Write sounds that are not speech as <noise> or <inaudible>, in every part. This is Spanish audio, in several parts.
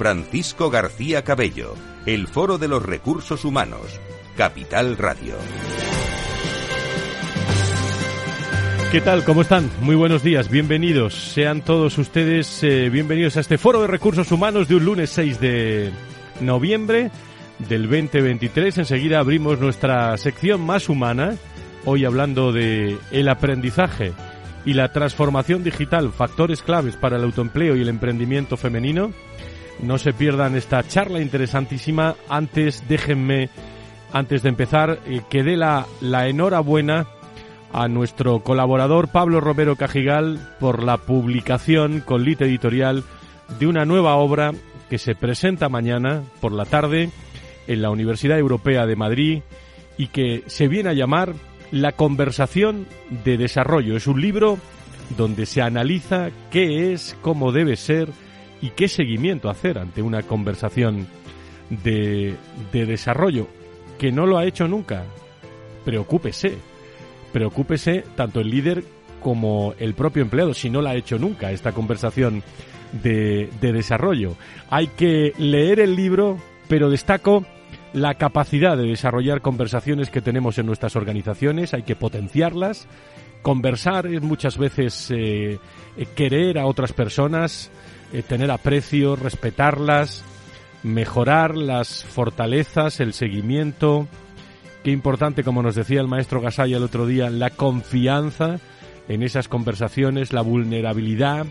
Francisco García Cabello, el Foro de los Recursos Humanos, Capital Radio. ¿Qué tal? ¿Cómo están? Muy buenos días, bienvenidos. Sean todos ustedes eh, bienvenidos a este Foro de Recursos Humanos de un lunes 6 de noviembre del 2023. Enseguida abrimos nuestra sección más humana, hoy hablando de el aprendizaje y la transformación digital, factores claves para el autoempleo y el emprendimiento femenino. No se pierdan esta charla interesantísima. Antes, déjenme, antes de empezar, eh, que dé la, la enhorabuena a nuestro colaborador Pablo Romero Cajigal por la publicación con Lite Editorial de una nueva obra que se presenta mañana por la tarde en la Universidad Europea de Madrid y que se viene a llamar La conversación de desarrollo. Es un libro donde se analiza qué es, cómo debe ser y qué seguimiento hacer ante una conversación de, de desarrollo, que no lo ha hecho nunca. Preocúpese, preocúpese tanto el líder como el propio empleado, si no la ha hecho nunca esta conversación de, de desarrollo. Hay que leer el libro, pero destaco la capacidad de desarrollar conversaciones que tenemos en nuestras organizaciones, hay que potenciarlas. Conversar es muchas veces eh, querer a otras personas, eh, tener aprecio, respetarlas, mejorar las fortalezas, el seguimiento. Qué importante, como nos decía el maestro Gasaya el otro día, la confianza en esas conversaciones, la vulnerabilidad,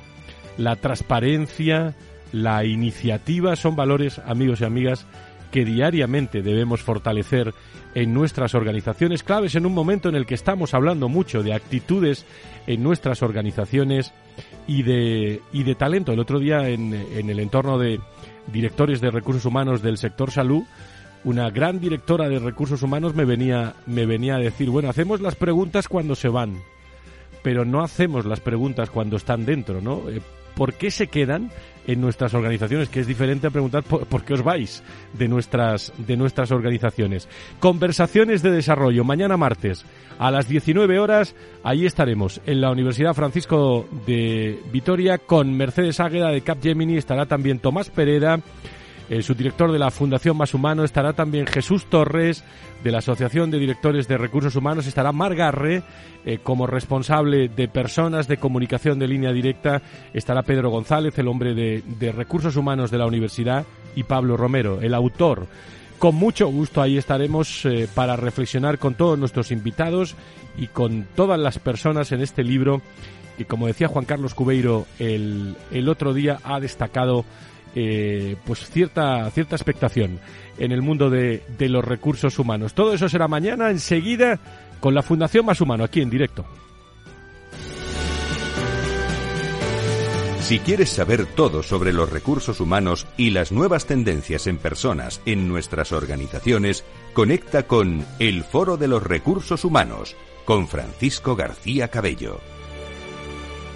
la transparencia, la iniciativa, son valores, amigos y amigas, que diariamente debemos fortalecer en nuestras organizaciones, claves en un momento en el que estamos hablando mucho de actitudes en nuestras organizaciones y de, y de talento. El otro día en, en el entorno de directores de recursos humanos del sector salud, una gran directora de recursos humanos me venía, me venía a decir, bueno, hacemos las preguntas cuando se van, pero no hacemos las preguntas cuando están dentro, ¿no? Eh, ¿Por qué se quedan en nuestras organizaciones? Que es diferente a preguntar por, qué os vais de nuestras, de nuestras organizaciones. Conversaciones de desarrollo, mañana martes a las 19 horas, ahí estaremos en la Universidad Francisco de Vitoria con Mercedes Águeda de Capgemini, estará también Tomás Pereda, el subdirector de la Fundación Más Humano, estará también Jesús Torres, de la Asociación de Directores de Recursos Humanos, estará Margarre, eh, como responsable de personas de comunicación de línea directa, estará Pedro González, el hombre de, de Recursos Humanos de la Universidad, y Pablo Romero, el autor. Con mucho gusto ahí estaremos eh, para reflexionar con todos nuestros invitados y con todas las personas en este libro que, como decía Juan Carlos Cubeiro el, el otro día, ha destacado eh, pues cierta, cierta expectación en el mundo de, de los recursos humanos. Todo eso será mañana enseguida con la Fundación Más Humano, aquí en directo. Si quieres saber todo sobre los recursos humanos y las nuevas tendencias en personas en nuestras organizaciones, conecta con El Foro de los Recursos Humanos con Francisco García Cabello.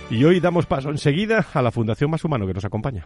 Y hoy damos paso enseguida a la Fundación Más Humano que nos acompaña.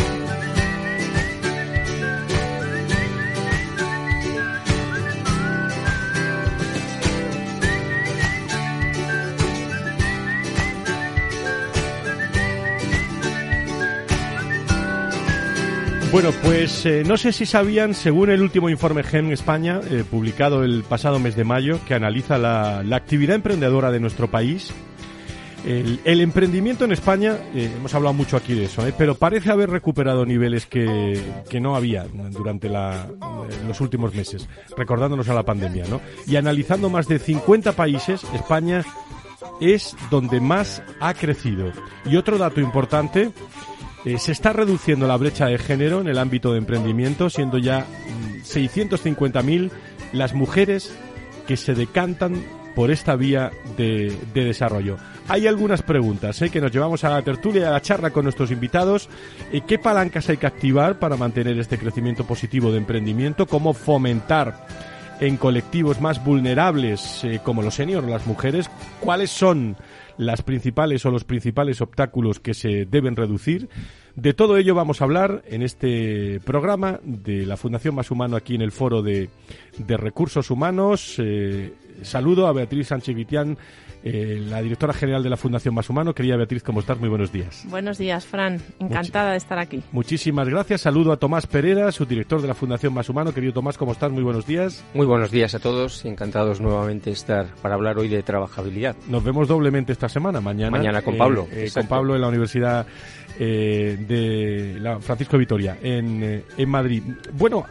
Bueno, pues eh, no sé si sabían, según el último informe GEM España, eh, publicado el pasado mes de mayo, que analiza la, actividad emprendedora de nuestro país, El, emprendimiento en España, eh, hemos hablado mucho aquí de eso, ¿eh? pero parece haber recuperado niveles que, no había durante la, los últimos meses, recordándonos a la pandemia. ¿no? Y analizando más de 50 países, España es donde más ha crecido. Y otro dato importante, se está reduciendo la brecha de género en el ámbito de emprendimiento, siendo ya 650.000 mm, las mujeres que se decantan por esta vía de, desarrollo. Hay algunas preguntas ¿eh? que nos llevamos a la tertulia a la charla con nuestros invitados. Eh, ¿Qué palancas hay que activar para mantener este crecimiento positivo de emprendimiento? ¿Cómo fomentar en colectivos más vulnerables eh, como los seniors, las mujeres? ¿Cuáles son las principales o los principales obstáculos que se deben reducir? De todo ello vamos a hablar en este programa de la Fundación Más Humano aquí en el Foro de, Recursos Humanos. Eh, saludo a Beatriz Sánchez eh, la directora general de la Fundación Más Humano. Querida Beatriz, ¿cómo estás? Muy buenos días. Buenos días, Fran. Encantada de estar aquí. Muchísimas gracias. Saludo a Tomás Pereira, subdirector de la Fundación Más Humano. Querido Tomás, ¿cómo estás? Muy buenos días. Muy buenos días a todos. Encantados nuevamente estar para hablar hoy de trabajabilidad. Nos vemos doblemente esta semana. Mañana. Mañana con Pablo. Eh, con Pablo en la Universidad de la Francisco Vitoria en, en Madrid. Bueno,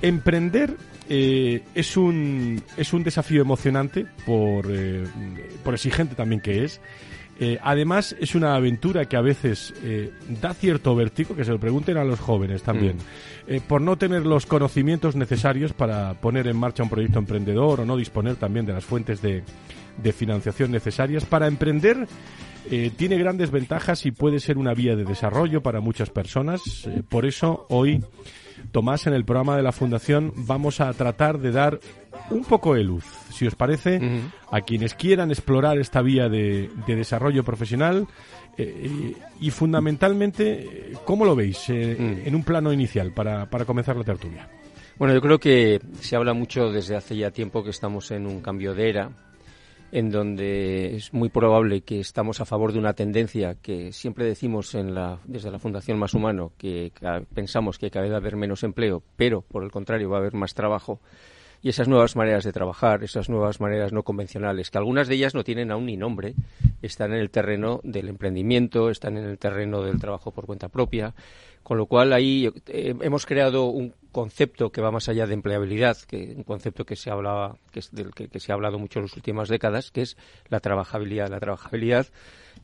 emprender eh, es, un, es un desafío emocionante por, eh, por exigente también que es. Eh, además, es una aventura que a veces da cierto vértigo, que se lo pregunten a los jóvenes también, mm. por no tener los conocimientos necesarios para poner en marcha un proyecto emprendedor o no disponer también de las fuentes de, de financiación necesarias. Para emprender tiene grandes ventajas y puede ser una vía de desarrollo para muchas personas. por eso, hoy Tomás, en el programa de la Fundación vamos a tratar de dar un poco de luz, si os parece, a quienes quieran explorar esta vía de, desarrollo profesional eh, y fundamentalmente, ¿cómo lo veis eh, mm. en un plano inicial para, para comenzar la tertulia? Bueno, yo creo que se habla mucho desde hace ya tiempo que estamos en un cambio de era en donde es muy probable que estamos a favor de una tendencia que siempre decimos en la, desde la Fundación Más Humano, que pensamos que cada vez va a haber menos empleo, pero por el contrario va a haber más trabajo. Y esas nuevas maneras de trabajar, esas nuevas maneras no convencionales, que algunas de ellas no tienen aún ni nombre, están en el terreno del emprendimiento, están en el terreno del trabajo por cuenta propia, con lo cual ahí eh, hemos creado un concepto que va más allá de empleabilidad, que un concepto que se hablaba, que es del que, se ha hablado mucho en las últimas décadas, que es la trabajabilidad. La trabajabilidad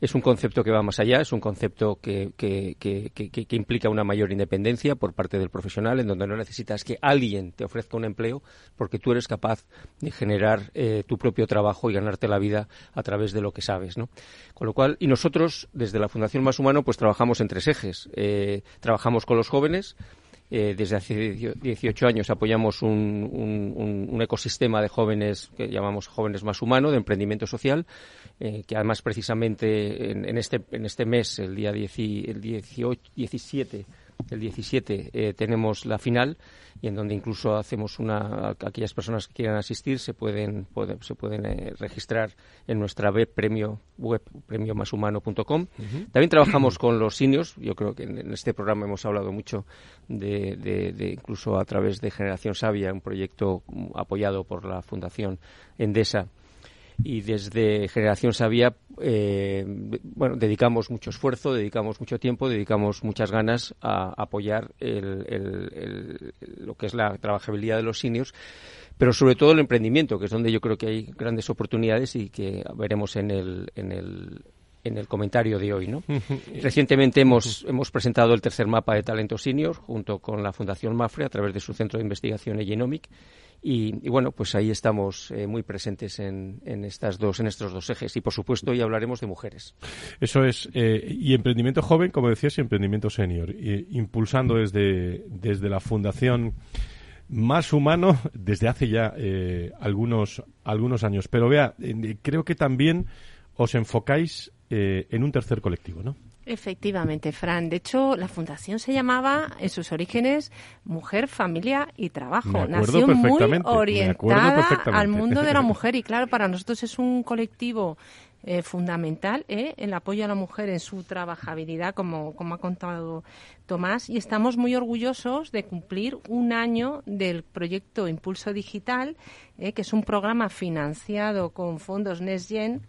es un concepto que va más allá, es un concepto que, que, implica una mayor independencia por parte del profesional, en donde no necesitas que alguien te ofrezca un empleo, porque tú eres capaz de generar eh, tu propio trabajo y ganarte la vida a través de lo que sabes, ¿no? Con lo cual, y nosotros, desde la Fundación Más Humano, pues trabajamos en tres ejes. Eh, trabajamos con los jóvenes, eh, desde hace 18 años apoyamos un, ecosistema de jóvenes que llamamos jóvenes más humano, de emprendimiento social, eh, que además precisamente en, este, en este mes, el día el 18, 17 el 17 eh, tenemos la final y en donde incluso hacemos una aquellas personas que quieran asistir se pueden, se pueden eh, registrar en nuestra web premio web premiomashumano.com. También trabajamos con los seniors. Yo creo que en, este programa hemos hablado mucho de, de, incluso a través de Generación Sabia, un proyecto apoyado por la Fundación Endesa y desde Generación Sabia, eh, bueno, dedicamos mucho esfuerzo, dedicamos mucho tiempo, dedicamos muchas ganas a apoyar lo que es la trabajabilidad de los seniors, pero sobre todo el emprendimiento, que es donde yo creo que hay grandes oportunidades y que veremos en el, en el, en el comentario de hoy. ¿no? <laughs> Recientemente hemos, hemos presentado el tercer mapa de talento senior junto con la Fundación Mafre a través de su centro de investigación Egenomic y, bueno, pues ahí estamos eh, muy presentes en, estas dos, en estos dos ejes. Y por supuesto, hoy hablaremos de mujeres. Eso es. Eh, y emprendimiento joven, como decías, y emprendimiento senior. impulsando desde, desde la Fundación Más Humano desde hace ya eh, algunos, algunos años. Pero vea, creo que también os enfocáis en un tercer colectivo, ¿no? Efectivamente, Fran. De hecho, la fundación se llamaba en sus orígenes Mujer, Familia y Trabajo. Nació muy orientada al mundo de la <laughs> mujer y claro, para nosotros es un colectivo eh, fundamental ¿eh? el apoyo a la mujer en su trabajabilidad, como, como ha contado Tomás, y estamos muy orgullosos de cumplir un año del proyecto Impulso Digital, eh, que es un programa financiado con fondos NextGen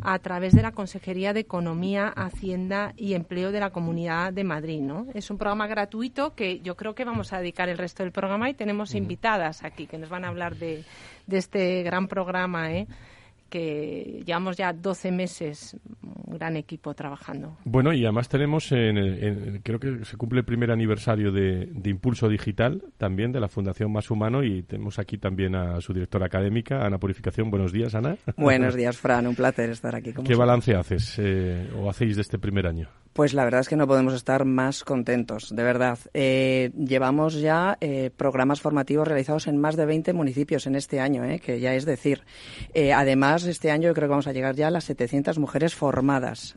a través de la Consejería de Economía, Hacienda y Empleo de la Comunidad de Madrid. ¿no? Es un programa gratuito que yo creo que vamos a dedicar el resto del programa y tenemos invitadas aquí que nos van a hablar de, de este gran programa. ¿eh? Que llevamos ya 12 meses, un gran equipo trabajando. Bueno, y además tenemos, en, creo que se cumple el primer aniversario de, Impulso Digital, también de la Fundación Más Humano, y tenemos aquí también a su directora académica, Ana Purificación. Buenos días, Ana. Buenos <laughs> días, Fran. Un placer estar aquí. ¿Qué balance haces eh, o hacéis de este primer año? Pues la verdad es que no podemos estar más contentos, de verdad. Eh, llevamos ya eh, programas formativos realizados en más de 20 municipios en este año, eh, que ya es decir. además, este año yo creo que vamos a llegar ya a las 700 mujeres formadas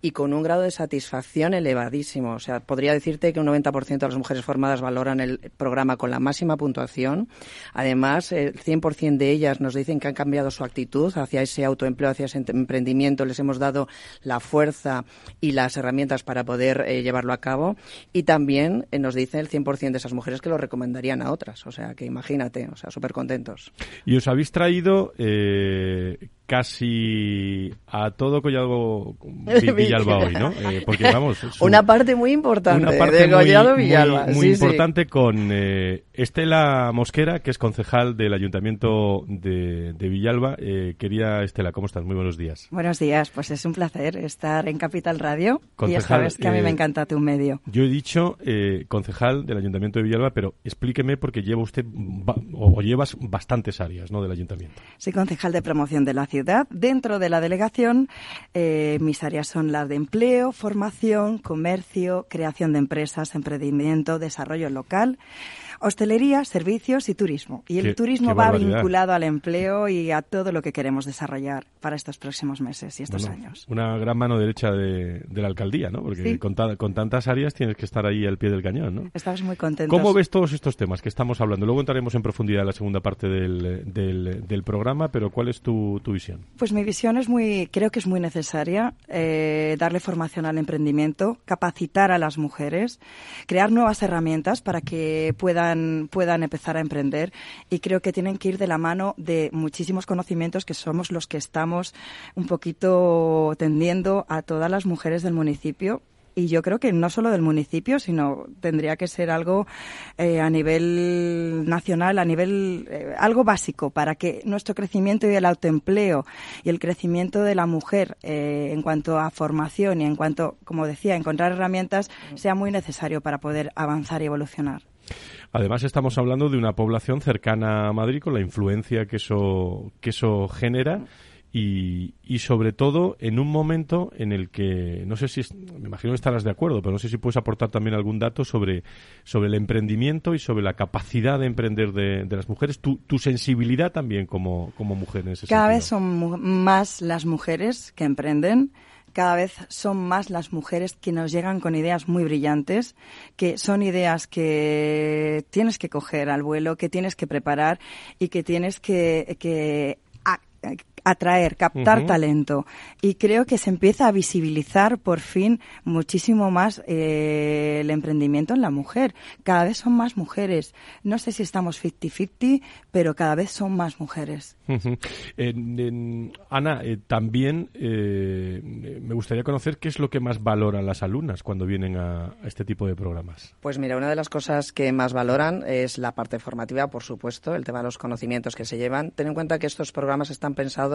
y con un grado de satisfacción elevadísimo. O sea, podría decirte que un 90% de las mujeres formadas valoran el programa con la máxima puntuación. Además, el 100% de ellas nos dicen que han cambiado su actitud hacia ese autoempleo, hacia ese emprendimiento. Les hemos dado la fuerza y la herramientas para poder eh, llevarlo a cabo y también eh, nos dice el 100% de esas mujeres que lo recomendarían a otras. O sea, que imagínate, o sea, súper contentos. Y os habéis traído eh, casi a todo Collado <laughs> Villalba hoy, ¿no? Eh, porque vamos... una parte muy importante una parte de Collado Villalba. Muy, importante con eh, Estela Mosquera, que es concejal del Ayuntamiento de, Villalba. Eh, quería, Estela, ¿cómo estás? Muy buenos días. Buenos días, pues es un placer estar en Capital Radio. y ya sabes que a mí me encanta tu medio. Yo he dicho concejal del Ayuntamiento de Villalba, pero explíqueme porque lleva usted o llevas bastantes áreas ¿no? del Ayuntamiento. Soy concejal de promoción de la ciudad Dentro de la delegación, eh, mis áreas son las de empleo, formación, comercio, creación de empresas, emprendimiento, desarrollo local hostelería, servicios y turismo. Y el turismo va vinculado al empleo y a todo lo que queremos desarrollar para estos próximos meses y estos años. Una gran mano derecha de, la alcaldía, ¿no? Porque con, tantas áreas tienes que estar ahí al pie del cañón, ¿no? Estamos muy contentos. ¿Cómo ves todos estos temas que estamos hablando? Luego entraremos en profundidad en la segunda parte del, del, programa, pero ¿cuál es tu, tu, visión? Pues mi visión es muy, creo que es muy necesaria eh, darle formación al emprendimiento, capacitar a las mujeres, crear nuevas herramientas para que puedan puedan, empezar a emprender. Y creo que tienen que ir de la mano de muchísimos conocimientos que somos los que estamos un poquito tendiendo a todas las mujeres del municipio. Y yo creo que no solo del municipio, sino tendría que ser algo eh, a nivel nacional, a nivel eh, algo básico para que nuestro crecimiento y el autoempleo y el crecimiento de la mujer eh, en cuanto a formación y en cuanto, como decía, encontrar herramientas sea muy necesario para poder avanzar y evolucionar. Además, estamos hablando de una población cercana a Madrid con la influencia que eso, que eso genera. Y, y, sobre todo en un momento en el que no sé si me imagino que estarás de acuerdo pero no sé si puedes aportar también algún dato sobre sobre el emprendimiento y sobre la capacidad de emprender de, las mujeres tu, tu, sensibilidad también como, como mujer en ese cada vez son más las mujeres que emprenden cada vez son más las mujeres que nos llegan con ideas muy brillantes, que son ideas que tienes que coger al vuelo, que tienes que preparar y que tienes que, que atraer, captar talento. Y creo que se empieza a visibilizar por fin muchísimo más eh, el emprendimiento en la mujer. Cada vez son más mujeres. No sé si estamos 50-50, pero cada vez son más mujeres. Ana, eh, también eh, me gustaría conocer qué es lo que más valoran las alumnas cuando vienen a, este tipo de programas. Pues mira, una de las cosas que más valoran es la parte formativa, por supuesto, el tema de los conocimientos que se llevan. Ten en cuenta que estos programas están pensados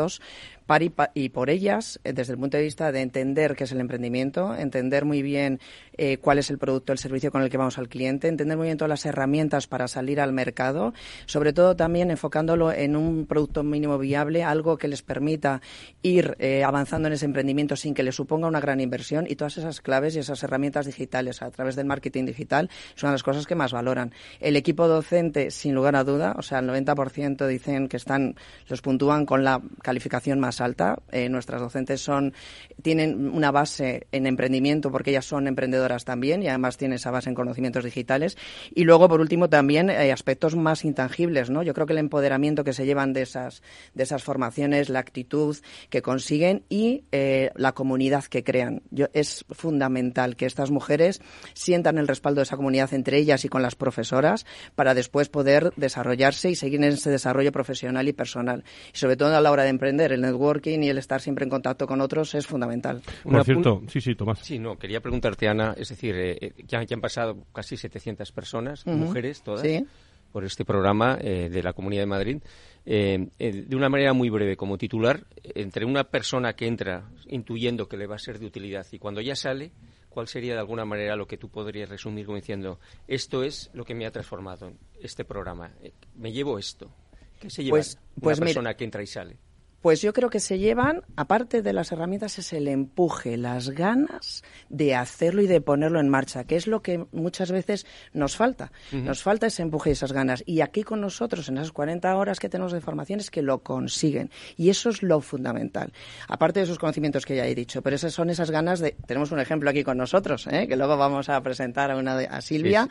para y, por ellas eh, desde el punto de vista de entender qué es el emprendimiento, entender muy bien eh, cuál es el producto, el servicio con el que vamos al cliente, entender muy bien todas las herramientas para salir al mercado, sobre todo también enfocándolo en un producto mínimo viable, algo que les permita ir eh, avanzando en ese emprendimiento sin que le suponga una gran inversión y todas esas claves y esas herramientas digitales a través del marketing digital son las cosas que más valoran. El equipo docente, sin lugar a duda, o sea, el 90% dicen que están, los puntúan con la calificación más alta. Eh, nuestras docentes son tienen una base en emprendimiento porque ellas son emprendedoras también y además tienen esa base en conocimientos digitales. Y luego, por último, también hay aspectos más intangibles, ¿no? Yo creo que el empoderamiento que se llevan de esas, de esas formaciones, la actitud que consiguen y eh, la comunidad que crean. Yo, es fundamental que estas mujeres sientan el respaldo de esa comunidad entre ellas y con las profesoras para después poder desarrollarse y seguir en ese desarrollo profesional y personal. Y sobre todo a la hora de emprender, el networking y el estar siempre en contacto con otros es fundamental. Por cierto, sí, sí, Tomás. Sí, no, quería preguntarte, Ana, es decir, eh, eh, ya, han pasado casi 700 personas, mujeres todas. por este programa eh, de la Comunidad de Madrid. de una manera muy breve, como titular, entre una persona que entra intuyendo que le va a ser de utilidad y cuando ya sale, ¿cuál sería de alguna manera lo que tú podrías resumir como diciendo, esto es lo que me ha transformado este programa? me llevo esto. ¿Qué se lleva pues, una pues persona que entra y sale? Pues yo creo que se llevan, aparte de las herramientas, es el empuje, las ganas de hacerlo y de ponerlo en marcha, que es lo que muchas veces nos falta. Nos falta ese empuje y esas ganas. Y aquí con nosotros, en esas 40 horas que tenemos de formación, es que lo consiguen. Y eso es lo fundamental. Aparte de esos conocimientos que ya he dicho, pero esas son esas ganas de... Tenemos un ejemplo aquí con nosotros, ¿eh? que luego vamos a presentar a, una de, a Silvia,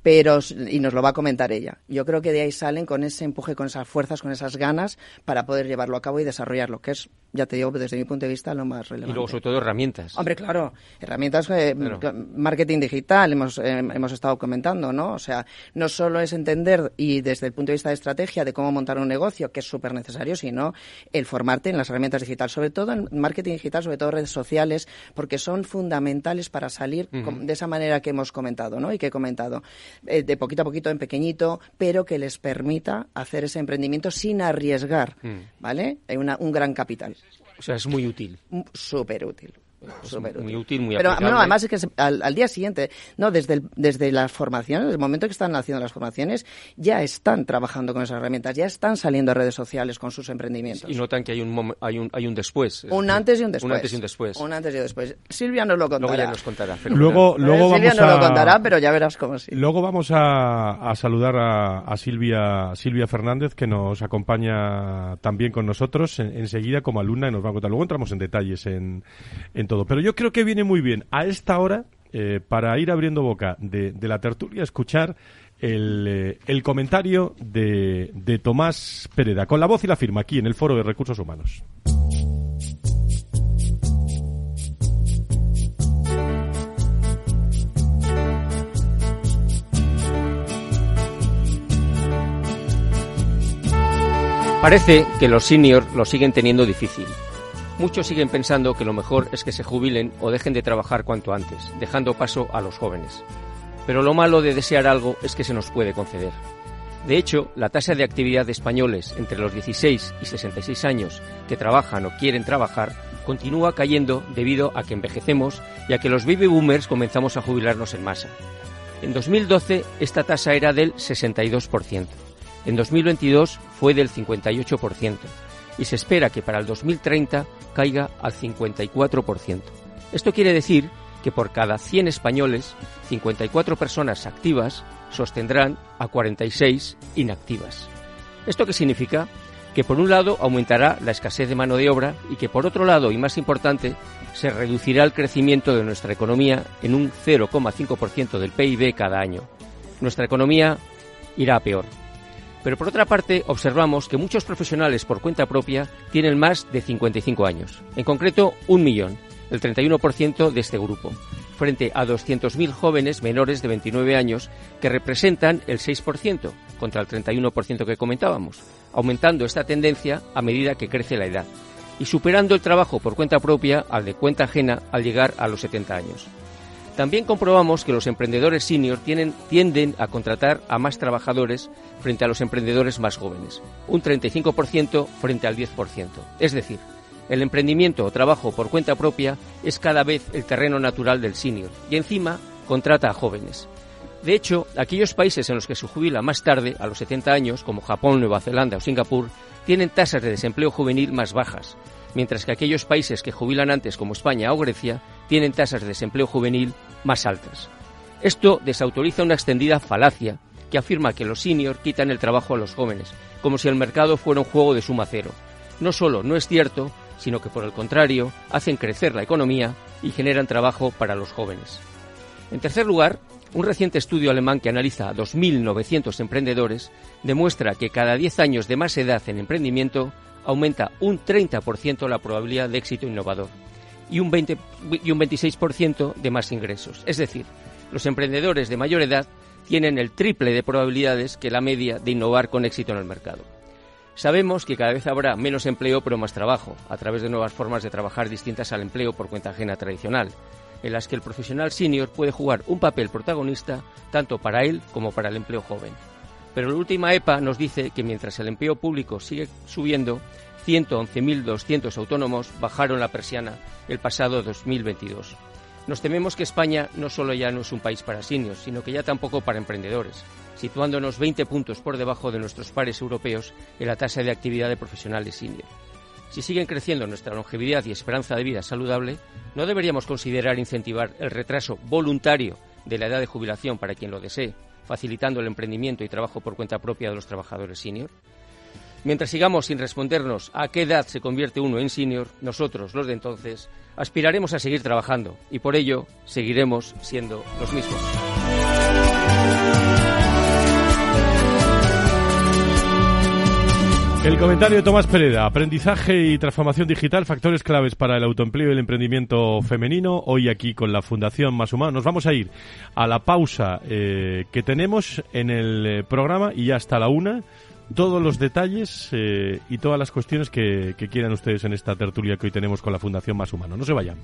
pero y nos lo va a comentar ella. Yo creo que de ahí salen con ese empuje, con esas fuerzas, con esas ganas para poder llevarlo a cabo y desarrollarlo, que es, ya te digo, desde mi punto de vista, lo más relevante. Y luego, sobre todo, herramientas. Hombre, claro, herramientas, eh, marketing digital, hemos, eh, hemos estado comentando, ¿no? O sea, no solo es entender y desde el punto de vista de estrategia de cómo montar un negocio, que es súper necesario, sino el formarte en las herramientas digitales, sobre todo en marketing digital, sobre todo redes sociales, porque son fundamentales para salir de esa manera que hemos comentado, ¿no? Y que he comentado, eh, de poquito a poquito, en pequeñito, pero que les permita hacer ese emprendimiento sin arriesgar, mm. ¿vale? Una, un gran capital. O sea, es muy útil. Súper útil. Pues muy útil, muy Pero además es que al, día siguiente, no desde, desde las formaciones, desde el momento que están haciendo las formaciones, ya están trabajando con esas herramientas, ya están saliendo a redes sociales con sus emprendimientos. Y notan que hay un, hay un, hay un después. Un antes y un después. Un antes y un después. Un antes y un después. Silvia nos lo contará. Luego ya nos contará. Luego, luego Silvia nos lo contará, pero ya verás cómo sí. Luego vamos a, a saludar a, a, Silvia, Silvia Fernández, que nos acompaña también con nosotros enseguida como alumna y nos va a contar. Luego entramos en detalles en, en todo. Pero yo creo que viene muy bien a esta hora, eh, para ir abriendo boca de, la tertulia, escuchar el, eh, comentario de, de Tomás Pereda, con la voz y la firma, aquí en el Foro de Recursos Humanos. Parece que los seniors lo siguen teniendo difícil. Muchos siguen pensando que lo mejor es que se jubilen o dejen de trabajar cuanto antes, dejando paso a los jóvenes. Pero lo malo de desear algo es que se nos puede conceder. De hecho, la tasa de actividad de españoles entre los 16 y 66 años que trabajan o quieren trabajar continúa cayendo debido a que envejecemos y a que los baby boomers comenzamos a jubilarnos en masa. En 2012 esta tasa era del 62%. En 2022 fue del 58% y se espera que para el 2030 caiga al 54%. Esto quiere decir que por cada 100 españoles, 54 personas activas sostendrán a 46 inactivas. ¿Esto qué significa? Que por un lado aumentará la escasez de mano de obra y que por otro lado, y más importante, se reducirá el crecimiento de nuestra economía en un 0,5% del PIB cada año. Nuestra economía irá a peor. Pero por otra parte, observamos que muchos profesionales por cuenta propia tienen más de 55 años. En concreto, un millón, el 31% de este grupo, frente a 200.000 jóvenes menores de 29 años que representan el 6% contra el 31% que comentábamos, aumentando esta tendencia a medida que crece la edad y superando el trabajo por cuenta propia al de cuenta ajena al llegar a los 70 años. También comprobamos que los emprendedores senior tienden a contratar a más trabajadores frente a los emprendedores más jóvenes, un 35% frente al 10%. Es decir, el emprendimiento o trabajo por cuenta propia es cada vez el terreno natural del senior y encima contrata a jóvenes. De hecho, aquellos países en los que se jubila más tarde, a los 70 años, como Japón, Nueva Zelanda o Singapur, tienen tasas de desempleo juvenil más bajas, mientras que aquellos países que jubilan antes, como España o Grecia, tienen tasas de desempleo juvenil más altas. Esto desautoriza una extendida falacia que afirma que los seniors quitan el trabajo a los jóvenes, como si el mercado fuera un juego de suma cero. no solo no es cierto, sino que por el contrario hacen crecer la economía y generan trabajo para los jóvenes. En tercer lugar, un reciente estudio alemán que analiza a 2.900 emprendedores demuestra que cada 10 años de más edad en emprendimiento aumenta un 30% la probabilidad de éxito innovador y un, 20, y un 26% de más ingresos. Es decir, los emprendedores de mayor edad tienen el triple de probabilidades que la media de innovar con éxito en el mercado. Sabemos que cada vez habrá menos empleo pero más trabajo, a través de nuevas formas de trabajar distintas al empleo por cuenta ajena tradicional, en las que el profesional senior puede jugar un papel protagonista tanto para él como para el empleo joven. Pero la última EPA nos dice que mientras el empleo público sigue subiendo, 111.200 autónomos bajaron la persiana el pasado 2022. Nos tememos que España no solo ya no es un país para seniors, sino que ya tampoco para emprendedores, situándonos 20 puntos por debajo de nuestros pares europeos en la tasa de actividad de profesionales senior. Si siguen creciendo nuestra longevidad y esperanza de vida saludable, ¿no deberíamos considerar incentivar el retraso voluntario de la edad de jubilación para quien lo desee, facilitando el emprendimiento y trabajo por cuenta propia de los trabajadores senior? Mientras sigamos sin respondernos a qué edad se convierte uno en senior, nosotros, los de entonces, aspiraremos a seguir trabajando y por ello seguiremos siendo los mismos. El comentario de Tomás Pereda, aprendizaje y transformación digital, factores claves para el autoempleo y el emprendimiento femenino, hoy aquí con la Fundación Más Humano. Nos vamos a ir a la pausa eh, que tenemos en el eh, programa y ya hasta la una todos los detalles eh, y todas las cuestiones que, que quieran ustedes en esta tertulia que hoy tenemos con la Fundación Más Humano. No se vayan.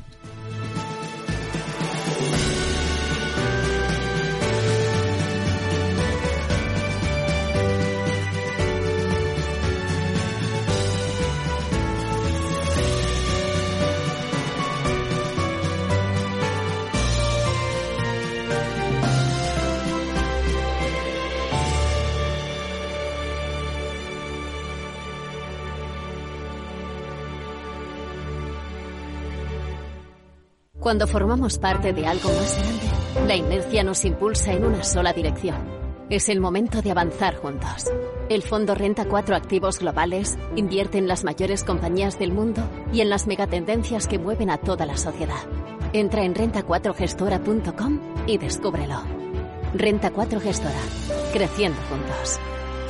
Cuando formamos parte de algo más grande, la inercia nos impulsa en una sola dirección. Es el momento de avanzar juntos. El Fondo Renta 4 Activos Globales invierte en las mayores compañías del mundo y en las megatendencias que mueven a toda la sociedad. Entra en renta4gestora.com y descúbrelo. Renta 4 Gestora. Creciendo juntos.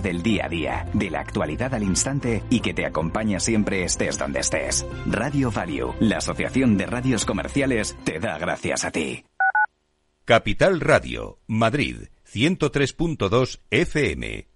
del día a día, de la actualidad al instante y que te acompaña siempre estés donde estés. Radio Value, la Asociación de Radios Comerciales, te da gracias a ti. Capital Radio, Madrid, 103.2 FM.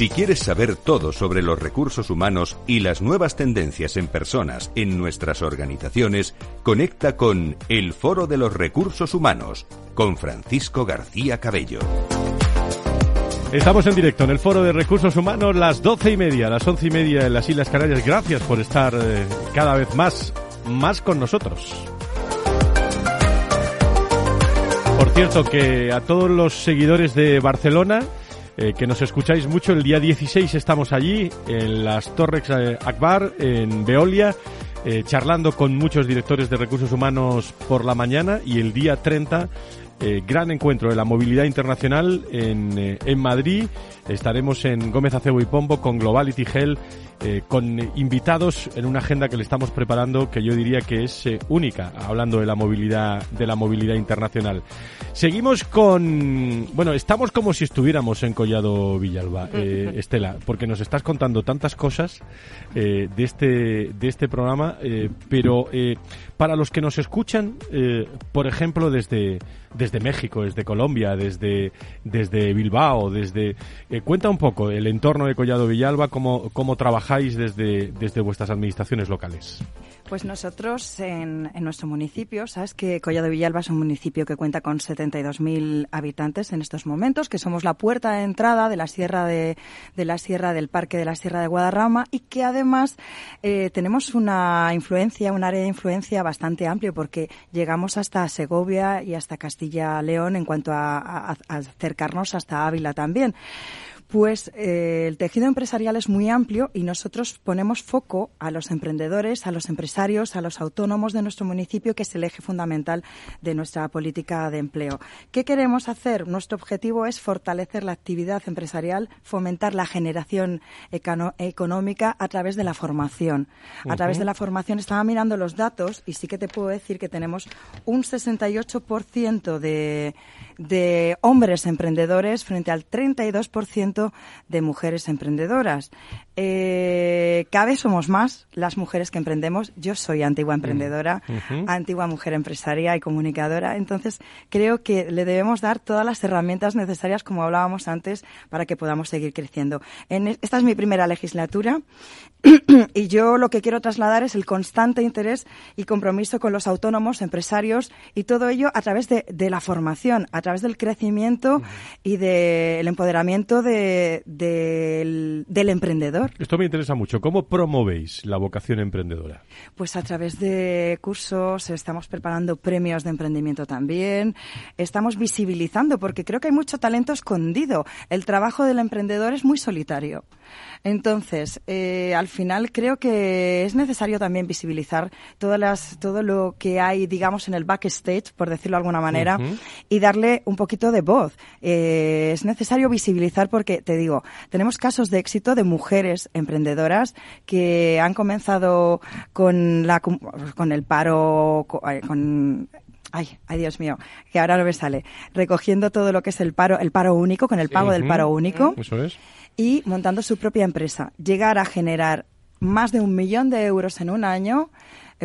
Si quieres saber todo sobre los recursos humanos y las nuevas tendencias en personas en nuestras organizaciones, conecta con El Foro de los Recursos Humanos con Francisco García Cabello. Estamos en directo en el Foro de Recursos Humanos, las doce y media, las once y media en las Islas Canarias. Gracias por estar eh, cada vez más, más con nosotros. Por cierto, que a todos los seguidores de Barcelona, eh, que nos escucháis mucho. El día 16 estamos allí, en las Torres eh, Akbar, en Veolia, eh, charlando con muchos directores de recursos humanos por la mañana y el día 30 gran encuentro de la movilidad internacional en, en Madrid. Estaremos en Gómez Acebo y Pombo con Globality Hell eh, con invitados en una agenda que le estamos preparando que yo diría que es eh, única, hablando de la movilidad de la movilidad internacional. Seguimos con, bueno, estamos como si estuviéramos en Collado Villalba, eh, <laughs> Estela, porque nos estás contando tantas cosas de este de este programa, pero para los que nos escuchan, por ejemplo, desde desde México, desde Colombia, desde desde Bilbao, desde cuenta un poco el entorno de Collado Villalba, cómo cómo trabajar desde, desde vuestras administraciones locales? Pues nosotros en, nuestro municipio, sabes que Collado Villalba es un municipio que cuenta con 72.000 habitantes en estos momentos, que somos la puerta de entrada de la sierra de, la sierra del Parque de la Sierra de Guadarrama y que además eh, tenemos una influencia, un área de influencia bastante amplio porque llegamos hasta Segovia y hasta Castilla-León en cuanto a acercarnos hasta Ávila también. Pues eh, el tejido empresarial es muy amplio y nosotros ponemos foco a los emprendedores, a los empresarios, a los autónomos de nuestro municipio, que es el eje fundamental de nuestra política de empleo. ¿Qué queremos hacer? Nuestro objetivo es fortalecer la actividad empresarial, fomentar la generación económica a través de la formación. A través de la formación estaba mirando los datos y sí que te puedo decir que tenemos un 68% de, de hombres emprendedores frente al 32% de mujeres emprendedoras. Eh, cada vez somos más las mujeres que emprendemos. Yo soy antigua emprendedora, antigua mujer empresaria y comunicadora. Entonces, creo que le debemos dar todas las herramientas necesarias, como hablábamos antes, para que podamos seguir creciendo. En, esta es mi primera legislatura <clears throat> y yo lo que quiero trasladar es el constante interés y compromiso con los autónomos, empresarios y todo ello a través de, la formación, a través del crecimiento y del empoderamiento del, del, emprendedor. Esto me interesa mucho. ¿Cómo promovéis la vocación emprendedora? Pues a través de cursos, estamos preparando premios de emprendimiento también, estamos visibilizando, porque creo que hay mucho talento escondido. El trabajo del emprendedor es muy solitario. Entonces, eh, al final creo que es necesario también visibilizar todas las, todo lo que hay, digamos, en el backstage, por decirlo de alguna manera, y darle un poquito de voz. Eh, es necesario visibilizar porque, te digo, tenemos casos de éxito de mujeres emprendedoras que han comenzado con, la, con el paro, con ay, ay Dios mío, que ahora no me sale, recogiendo todo lo que es el paro, el paro único, con el pago del paro único. Eso es y montando su propia empresa. Llegar a generar más de un millón de euros en un año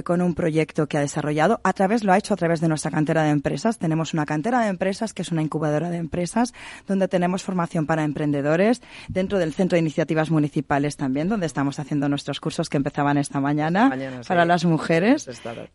con un proyecto que ha desarrollado. A través, lo ha hecho a través de nuestra cantera de empresas. Tenemos una cantera de empresas que es una incubadora de empresas donde tenemos formación para emprendedores dentro del centro de iniciativas municipales también, donde estamos haciendo nuestros cursos que empezaban esta mañana, para las mujeres.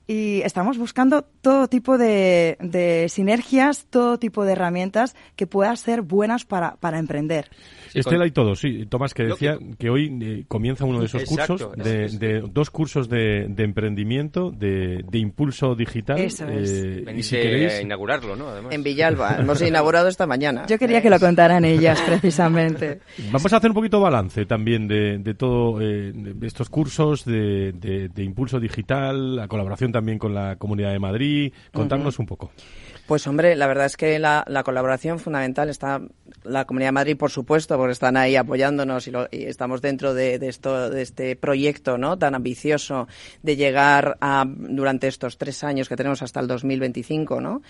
Y estamos buscando todo tipo de, de, sinergias, todo tipo de herramientas que puedan ser buenas para, para emprender. Estela y todo, sí. Tomás, que decía que, hoy eh, comienza uno de esos cursos, de, de, dos cursos de, de emprendimiento de, impulso digital. Eso es. Eh, y si queréis... inaugurarlo, ¿no? En Villalba. Hemos inaugurado esta mañana. Yo quería que lo contaran ellas, precisamente. Vamos a hacer un poquito balance también de, de todo eh, de estos cursos de, de, impulso digital, la colaboración también con la Comunidad de Madrid. Contarnos un poco. Pues hombre, la verdad es que la, colaboración fundamental está la Comunidad de Madrid, por supuesto, porque están ahí apoyándonos y, estamos dentro de, esto, de este proyecto, ¿no? Tan ambicioso de llegar a durante estos tres años que tenemos hasta el 2025, ¿no?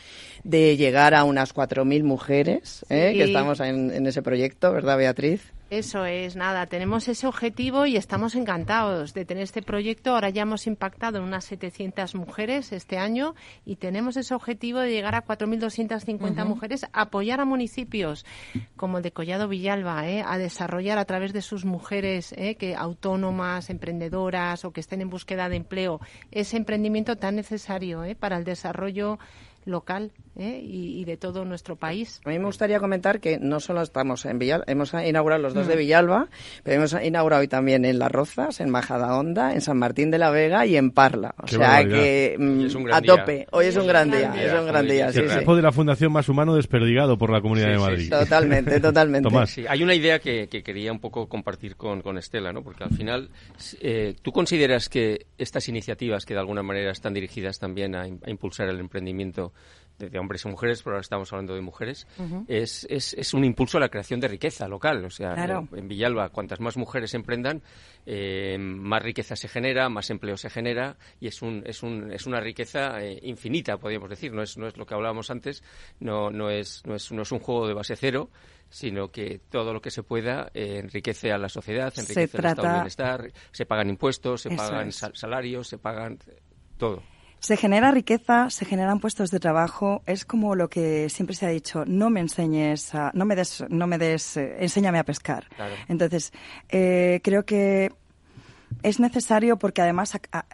De llegar a unas 4.000 mujeres, ¿eh? que estamos en, en ese proyecto, ¿verdad, Beatriz? Eso es, nada, tenemos ese objetivo y estamos encantados de tener este proyecto. Ahora ya hemos impactado en unas 700 mujeres este año y tenemos ese objetivo de llegar a 4.250 mujeres, apoyar a municipios como el de Collado Villalba, ¿eh? a desarrollar a través de sus mujeres ¿eh? que autónomas, emprendedoras o que estén en búsqueda de empleo ese emprendimiento tan necesario ¿eh? para el desarrollo local ¿eh? y, de todo nuestro país. A mí me gustaría comentar que no solo estamos en Villalba, hemos inaugurado los dos de mm. Villalba, pero hemos inaugurado hoy también en Las Rozas, en Majadahonda, en San Martín de la Vega y en Parla. O sea que mm, a tope. Hoy es un gran día. Es un gran día. Sí, sí. de la Fundación Más Humano desperdigado por la Comunidad de Madrid. totalmente, totalmente. hay una idea que, quería un poco compartir con, con Estela, ¿no? porque al final, eh, ¿tú consideras que estas iniciativas que de alguna manera están dirigidas también a impulsar el emprendimiento de, hombres y mujeres, pero ahora estamos hablando de mujeres, es, es, es, un impulso a la creación de riqueza local. O sea, en Villalba, cuantas más mujeres emprendan, eh, más riqueza se genera, más empleo se genera y es, un, es, un, es una riqueza eh, infinita, podríamos decir. No es, no es lo que hablábamos antes, no, no, es, no, es, no es un juego de base cero, sino que todo lo que se pueda eh, enriquece a la sociedad, enriquece el estado de bienestar, se pagan impuestos, se pagan salarios, se pagan todo. Se genera riqueza, se generan puestos de trabajo. Es como lo que siempre se ha dicho: no me enseñes, a, no me des, no me des, eh, enséñame a pescar. Entonces, eh, creo que es necesario porque además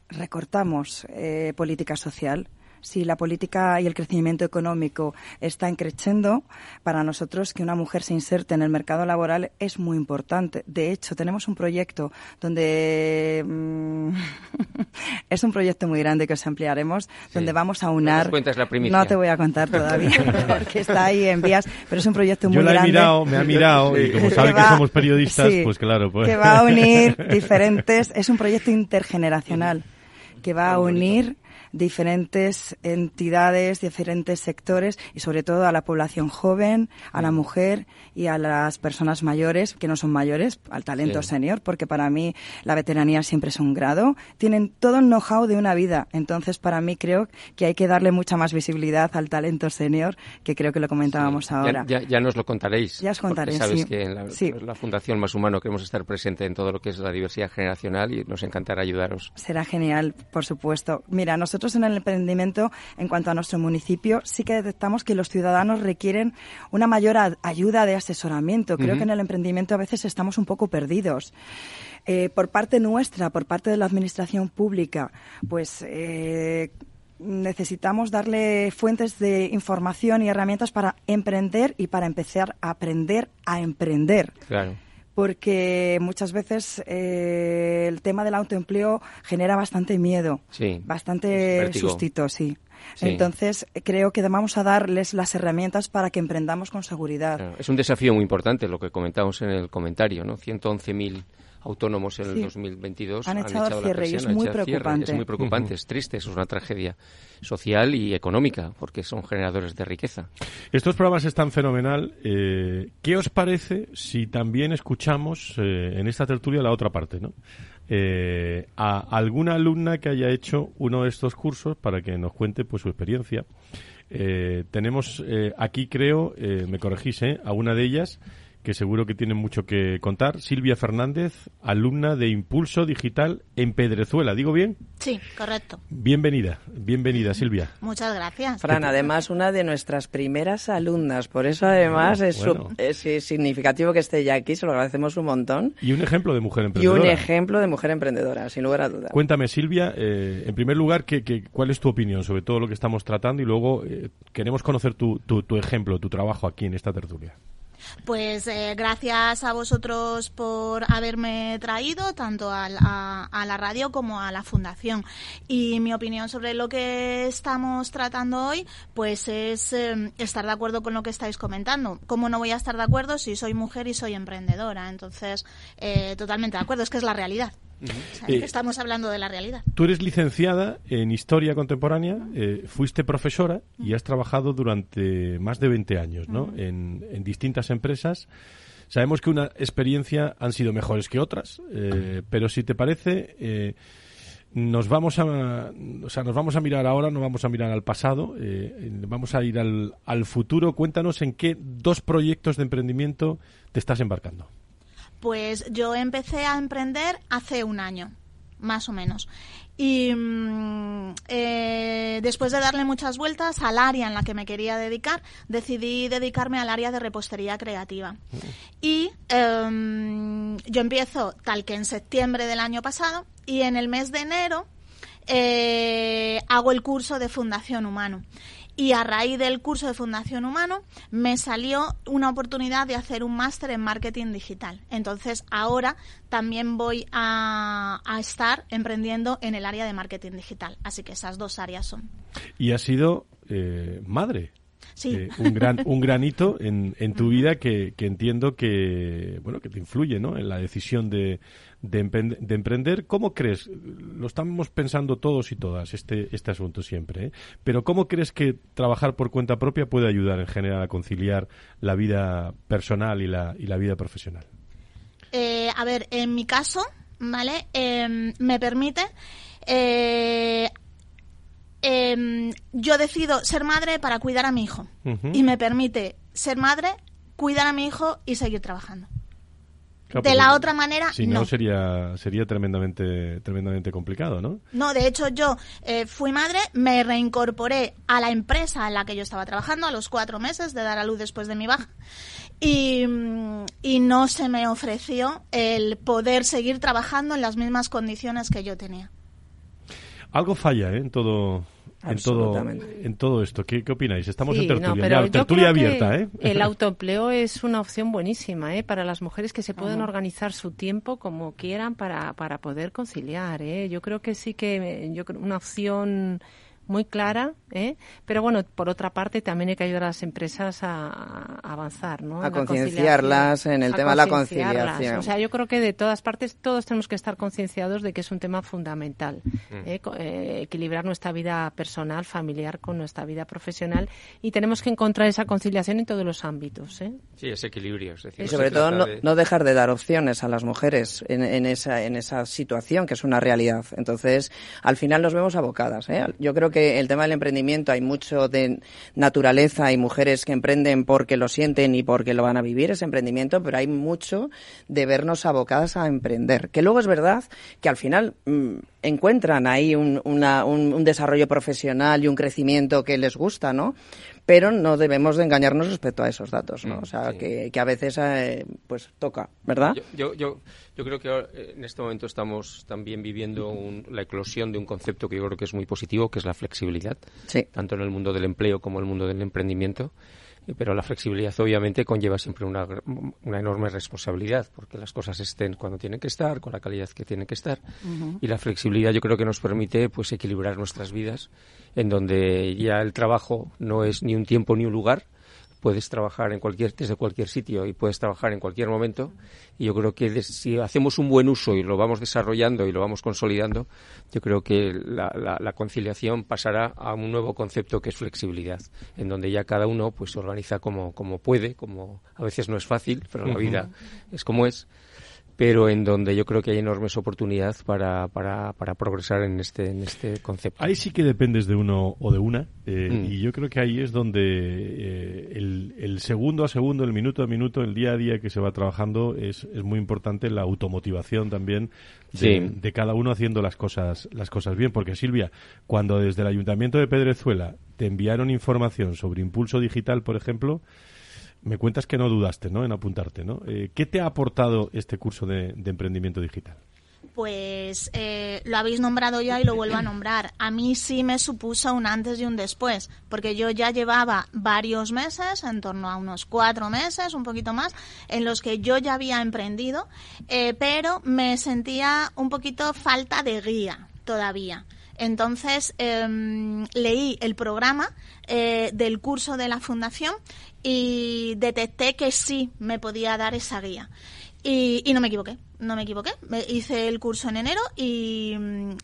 recortamos eh, política social si la política y el crecimiento económico están creciendo, para nosotros que una mujer se inserte en el mercado laboral es muy importante. De hecho, tenemos un proyecto donde mm, <laughs> es un proyecto muy grande que os ampliaremos, donde vamos a unar. No te voy a contar <laughs> todavía porque está ahí en vías, pero es un proyecto muy Yo grande. He mirado, me ha mirado y como <laughs> sabe que, somos periodistas, pues claro, pues. Que va a unir diferentes. Es un proyecto intergeneracional que va a unir diferentes entidades, diferentes sectores y sobre todo a la población joven, a la mujer y a las personas mayores, que no son mayores, al talento senior, porque para mí la veteranía siempre es un grado. Tienen todo el know-how de una vida. Entonces, para mí creo que hay que darle mucha más visibilidad al talento senior, que creo que lo comentábamos ahora. Ya, nos lo contaréis. Ya os contaré, sabes que en la, Fundación Más Humano queremos estar presente en todo lo que es la diversidad generacional y nos encantará ayudaros. Será genial, por supuesto. Mira, nosotros en el emprendimiento, en cuanto a nuestro municipio, sí que detectamos que los ciudadanos requieren una mayor ayuda de asesoramiento. Creo que en el emprendimiento a veces estamos un poco perdidos. Eh, por parte nuestra, por parte de la administración pública, pues eh, necesitamos darle fuentes de información y herramientas para emprender y para empezar a aprender a emprender. Claro porque muchas veces eh, el tema del autoempleo genera bastante miedo, bastante sustito, sí. Entonces, creo que vamos a darles las herramientas para que emprendamos con seguridad. Es un desafío muy importante lo que comentamos en el comentario, ¿no? 111.000 autónomos en el 2022 han, echado, cierre y es muy preocupante. Es muy preocupante, es triste, es una tragedia social y económica porque son generadores de riqueza. Estos programas están fenomenal. Eh, ¿Qué os parece si también escuchamos eh, en esta tertulia la otra parte, ¿no? Eh, a alguna alumna que haya hecho uno de estos cursos para que nos cuente pues su experiencia. tenemos aquí, creo, me corregís, a una de ellas que seguro que tienen mucho que contar. Silvia Fernández, alumna de Impulso Digital en Pedrezuela. ¿Digo bien? Sí, correcto. Bienvenida, bienvenida Silvia. Muchas gracias. Fran, además una de nuestras primeras alumnas, por eso además es, significativo que esté ya aquí, se lo agradecemos un montón. Y un ejemplo de mujer emprendedora. Y un ejemplo de mujer emprendedora, sin lugar a duda. Cuéntame Silvia, eh, en primer lugar, ¿qué, cuál es tu opinión sobre todo lo que estamos tratando? Y luego eh, queremos conocer tu, tu, tu ejemplo, tu trabajo aquí en esta tertulia. Pues eh, gracias a vosotros por haberme traído tanto a, la radio como a la fundación. Y mi opinión sobre lo que estamos tratando hoy, pues es eh, estar de acuerdo con lo que estáis comentando. ¿Cómo no voy a estar de acuerdo si soy mujer y soy emprendedora? Entonces, eh, totalmente de acuerdo, es que es la realidad. Estamos hablando de la realidad. Tú eres licenciada en Historia Contemporánea, fuiste profesora y has trabajado durante más de 20 años ¿no? en, en distintas empresas. Sabemos que una experiencia han sido mejores que otras, eh, pero si te parece, eh, nos vamos a, o sea, nos vamos a mirar ahora, no vamos a mirar al pasado, eh, vamos a ir al, al futuro. Cuéntanos en qué dos proyectos de emprendimiento te estás embarcando. Pues yo empecé a emprender hace un año, más o menos. Y mm, eh, después de darle muchas vueltas al área en la que me quería dedicar, decidí dedicarme al área de repostería creativa. Y em, yo empiezo tal que en septiembre del año pasado y en el mes de enero eh, hago el curso de Fundación Humano y a raíz del curso de Fundación Humano me salió una oportunidad de hacer un máster en marketing digital. Entonces ahora también voy a, estar emprendiendo en el área de marketing digital. Así que esas dos áreas son. Y ha sido eh, madre. Sí. Eh, un gran un granito en, en tu vida que, que, entiendo que bueno que te influye ¿no? en la decisión de, de, emprender. ¿Cómo crees? Lo estamos pensando todos y todas, este, este asunto siempre, ¿eh? pero ¿cómo crees que trabajar por cuenta propia puede ayudar en general a conciliar la vida personal y la, y la vida profesional? Eh, a ver, en mi caso, ¿vale? Em, me permite... Eh, em, yo decido ser madre para cuidar a mi hijo y me permite ser madre, cuidar a mi hijo y seguir trabajando de la otra manera, si no. sería sería tremendamente tremendamente complicado, ¿no? No, de hecho yo eh, fui madre, me reincorporé a la empresa en la que yo estaba trabajando a los cuatro meses de dar a luz después de mi baja y, y no se me ofreció el poder seguir trabajando en las mismas condiciones que yo tenía. Algo falla ¿eh? en todo en todo, en todo esto. ¿Qué, qué opináis? Estamos en tertulia, tertulia abierta. ¿eh? El <laughs> autoempleo es una opción buenísima ¿eh? para las mujeres que se pueden organizar su tiempo como quieran para, para poder conciliar. ¿eh? Yo creo que sí que yo creo una opción muy clara, ¿eh? pero bueno, por otra parte también hay que ayudar a las empresas a, avanzar, ¿no? A concienciarlas en el tema de la conciliación. O sea, yo creo que de todas partes todos tenemos que estar concienciados de que es un tema fundamental, mm. ¿eh? Eh, equilibrar nuestra vida personal, familiar con nuestra vida profesional y tenemos que encontrar esa conciliación en todos los ámbitos. ¿eh? Sí, ese equilibrio. y sobre todo no, dejar de dar opciones a las mujeres en, en, esa, en esa situación que es una realidad. Entonces, al final nos vemos abocadas. ¿eh? Yo creo que que el tema del emprendimiento hay mucho de naturaleza, hay mujeres que emprenden porque lo sienten y porque lo van a vivir ese emprendimiento, pero hay mucho de vernos abocadas a emprender. Que luego es verdad que al final mm, encuentran ahí un, un desarrollo profesional y un crecimiento que les gusta, ¿no? Pero no debemos de engañarnos respecto a esos datos, ¿no? Mm, o sea, que, que, a veces eh, pues toca, ¿verdad? Yo, yo, yo, creo que eh, en este momento estamos también viviendo la eclosión de un concepto que yo creo que es muy positivo, que es la flexibilidad, tanto en el mundo del empleo como en el mundo del emprendimiento pero la flexibilidad obviamente conlleva siempre una, una, enorme responsabilidad, porque las cosas estén cuando tienen que estar, con la calidad que tienen que estar, y la flexibilidad yo creo que nos permite pues equilibrar nuestras vidas, en donde ya el trabajo no es ni un tiempo ni un lugar, puedes trabajar en cualquier, desde cualquier sitio y puedes trabajar en cualquier momento. Y yo creo que si hacemos un buen uso y lo vamos desarrollando y lo vamos consolidando, yo creo que la, conciliación pasará a un nuevo concepto que es flexibilidad, en donde ya cada uno pues se organiza como, como puede, como a veces no es fácil, pero la vida es como es pero en donde yo creo que hay enormes oportunidades para, para, para progresar en este, en este concepto. Ahí sí que dependes de uno o de una, eh, mm. y yo creo que ahí es donde eh, el, el, segundo a segundo, el minuto a minuto, el día a día que se va trabajando es, es muy importante la automotivación también de, de, cada uno haciendo las cosas, las cosas bien, porque Silvia, cuando desde el Ayuntamiento de Pedrezuela te enviaron información sobre impulso digital, por ejemplo, me cuentas que no dudaste ¿no? en apuntarte. ¿no? Eh, ¿Qué te ha aportado este curso de, emprendimiento digital? pues eh, lo habéis nombrado ya y lo vuelvo a nombrar. A mí sí me supuso un antes y un después, porque yo ya llevaba varios meses, en torno a unos cuatro meses, un poquito más, en los que yo ya había emprendido, eh, pero me sentía un poquito falta de guía todavía. Entonces em, leí el programa del curso de la fundación y detecté que sí me podía dar esa guía. Y, y no me equivoqué, no me equivoqué. Me hice el curso en enero y,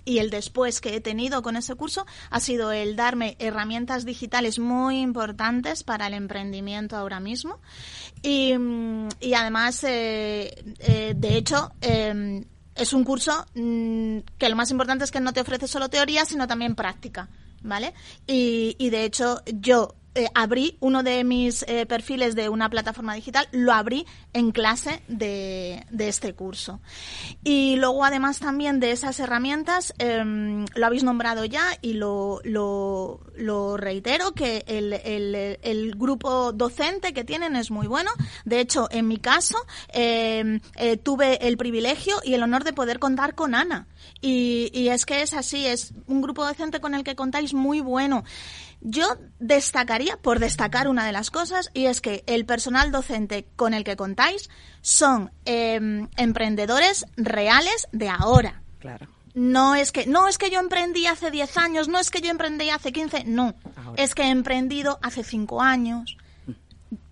y, el después que he tenido con ese curso ha sido el darme herramientas digitales muy importantes para el emprendimiento ahora mismo. Y, y además, eh, eh, de hecho, eh, es un curso mmm, que lo más importante es que no te ofrece solo teoría, sino también práctica. ¿Vale? Y de hecho, yo eh, abrí uno de mis eh, perfiles de una plataforma digital, lo abrí en clase de, este curso. Y luego, además, también de esas herramientas, eh, lo habéis nombrado ya y lo, lo, reitero, que el, grupo docente que tienen es muy bueno. De hecho, en mi caso, eh, tuve el privilegio y el honor de poder contar con Ana. Y, y es que es así, es un grupo docente con el que contáis muy bueno. Yo destacaría, por destacar una de las cosas, y es que el personal docente con el que contáis son eh, emprendedores reales de ahora. Claro. No es que no es que yo emprendí hace 10 años, no es que yo emprendí hace 15, no. Ahora. Es que he emprendido hace 5 años,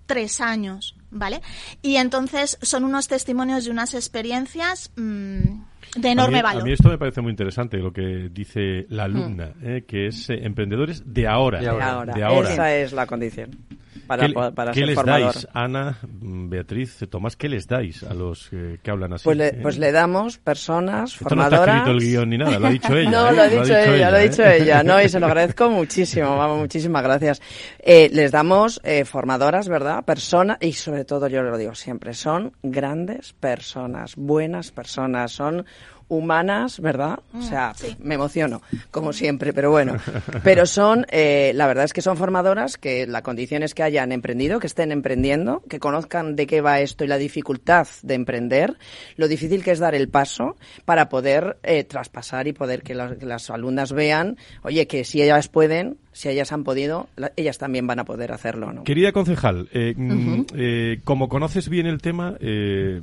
3 años, ¿vale? Y entonces son unos testimonios de unas experiencias mmm, de enorme a mí, valor. A mí esto me parece muy interesante lo que dice la alumna, mm. eh, que es eh, emprendedores de ahora. De ahora. De ahora. Esa es la condición. Para, ¿Qué, para ¿qué ser les formador. dais, Ana, Beatriz, Tomás, qué les dais a los eh, que hablan así? Pues le, pues le damos personas Esto formadoras. No está escrito el guion ni nada, lo ha dicho <laughs> ella. no, ¿eh? lo ha dicho, lo ha dicho ella, ella, lo ha ¿eh? dicho ella, no, y se lo <laughs> agradezco muchísimo, vamos, muchísimas gracias. Eh, les damos eh, formadoras, ¿verdad? Personas, y sobre todo yo lo digo siempre, son grandes personas, buenas personas, son humanas, ¿verdad? O sea, sí. me emociono, como siempre, pero bueno. Pero son, eh, la verdad es que son formadoras que la condición es que hayan emprendido, que estén emprendiendo, que conozcan de qué va esto y la dificultad de emprender, lo difícil que es dar el paso para poder eh, traspasar y poder que las, que las alumnas vean, oye, que si ellas pueden, si ellas han podido, la, ellas también van a poder hacerlo, ¿no? Querida concejal, eh, uh -huh. eh, como conoces bien el tema, eh,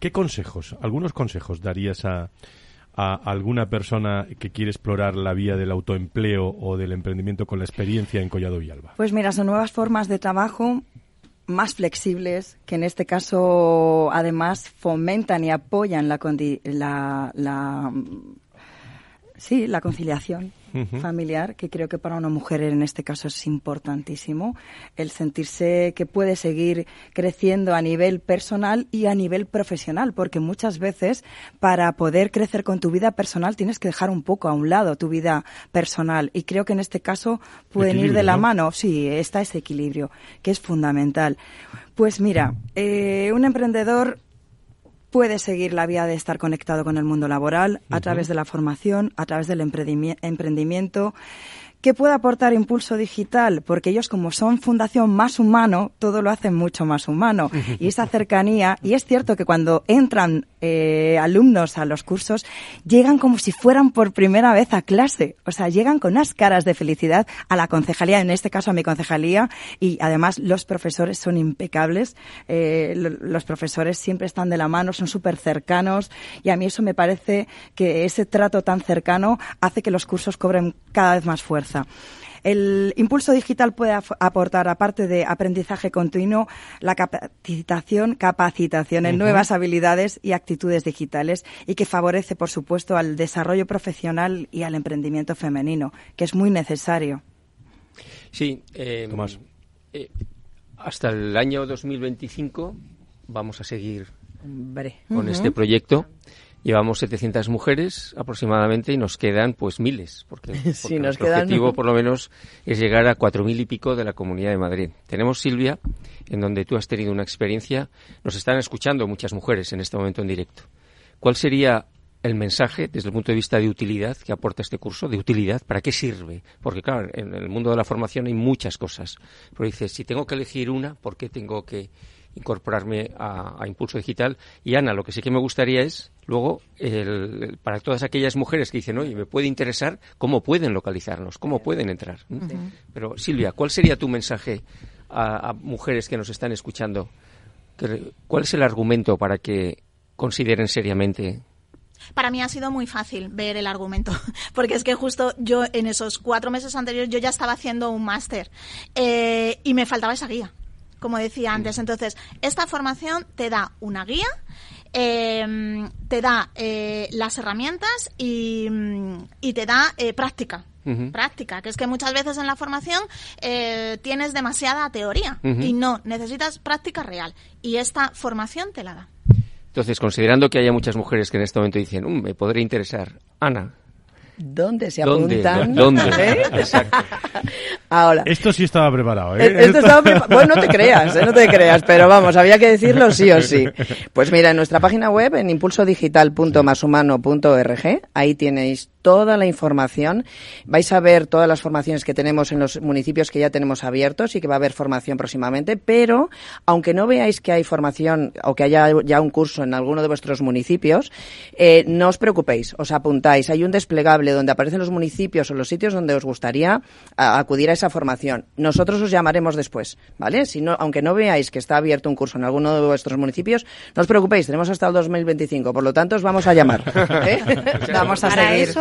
¿qué consejos, algunos consejos darías a, alguna persona que quiere explorar la vía del autoempleo o del emprendimiento con la experiencia en Collado Villalba? Pues mira, son nuevas formas de trabajo más flexibles que en este caso además fomentan y apoyan la, la, la sí, la conciliación uh -huh. familiar, que creo que para una mujer en este caso es importantísimo, el sentirse que puede seguir creciendo a nivel personal y a nivel profesional, porque muchas veces para poder crecer con tu vida personal tienes que dejar un poco a un lado tu vida personal y creo que en este caso pueden ir de la ¿no? mano, sí, está ese equilibrio, que es fundamental. Pues mira, eh, un emprendedor puede seguir la vía de estar conectado con el mundo laboral a uh -huh. través de la formación, a través del emprendimiento. ¿Qué puede aportar Impulso Digital? Porque ellos, como son Fundación Más Humano, todo lo hacen mucho más humano. <laughs> Y esa cercanía, y es cierto que cuando entran eh, alumnos a los cursos, llegan como si fueran por primera vez a clase. O sea, llegan con unas caras de felicidad a la concejalía, en este caso a mi concejalía, y además los profesores son impecables. Eh, los profesores siempre están de la mano, son súper cercanos, y a mí eso me parece que ese trato tan cercano hace que los cursos cobren cada vez más fuerza. El impulso digital puede aportar, aparte de aprendizaje continuo, la capacitación, capacitación en uh -huh. nuevas habilidades y actitudes digitales y que favorece, por supuesto, al desarrollo profesional y al emprendimiento femenino, que es muy necesario. Sí, eh, Tomás. Eh, hasta el año 2025 vamos a seguir Hombre. con uh -huh. este proyecto. Llevamos 700 mujeres aproximadamente y nos quedan pues miles, porque, <laughs> porque sí, nos nuestro quedan... objetivo <laughs> por lo menos es llegar a 4.000 y pico de la Comunidad de Madrid. Tenemos Silvia, en donde tú has tenido una experiencia, nos están escuchando muchas mujeres en este momento en directo. ¿Cuál sería el mensaje desde el punto de vista de utilidad que aporta este curso? ¿De utilidad? ¿Para qué sirve? Porque claro, en el mundo de la formación hay muchas cosas. Pero dices, si tengo que elegir una, ¿por qué tengo que incorporarme a, Impulso Digital. Y Ana, lo que sí que me gustaría es, luego, el, para todas aquellas mujeres que dicen, oye, me puede interesar, ¿cómo pueden localizarnos? ¿Cómo pueden entrar? Pero Silvia, ¿cuál sería tu mensaje a, mujeres que nos están escuchando? ¿Cuál es el argumento para que consideren seriamente para mí ha sido muy fácil ver el argumento, <laughs> porque es que justo yo en esos cuatro meses anteriores yo ya estaba haciendo un máster eh, y me faltaba esa guía como decía antes. Entonces, esta formación te da una guía, em, te da eh, las herramientas y, te da eh, práctica. Práctica, que es que muchas veces en la formación eh, tienes demasiada teoría y no, necesitas práctica real. Y esta formación te la da. Entonces, considerando que haya muchas mujeres que en este momento dicen, um, me podría interesar, Ana, ¿Dónde se apuntan? ¿Dónde? <laughs> ¿Eh? Exacto. <laughs> Ahora. Esto sí estaba preparado, ¿eh? Esto estaba <laughs> Bueno, no te creas, ¿eh? no te creas, pero vamos, había que decirlo sí o sí. Pues mira, en nuestra página web, en impulsodigital.mashumano.org, ahí tenéis toda la información. Vais a ver todas las formaciones que tenemos en los municipios que ya tenemos abiertos y que va a haber formación próximamente, pero aunque no veáis que hay formación o que haya ya un curso en alguno de vuestros municipios, eh, no os preocupéis, os apuntáis. Hay un desplegable donde aparecen los municipios o los sitios donde os gustaría acudir a esa formación. Nosotros os llamaremos después, ¿vale? Si no, aunque no veáis que está abierto un curso en alguno de vuestros municipios, no os preocupéis, tenemos hasta el 2025, por lo tanto os vamos a llamar. ¿eh? <laughs> vamos a seguir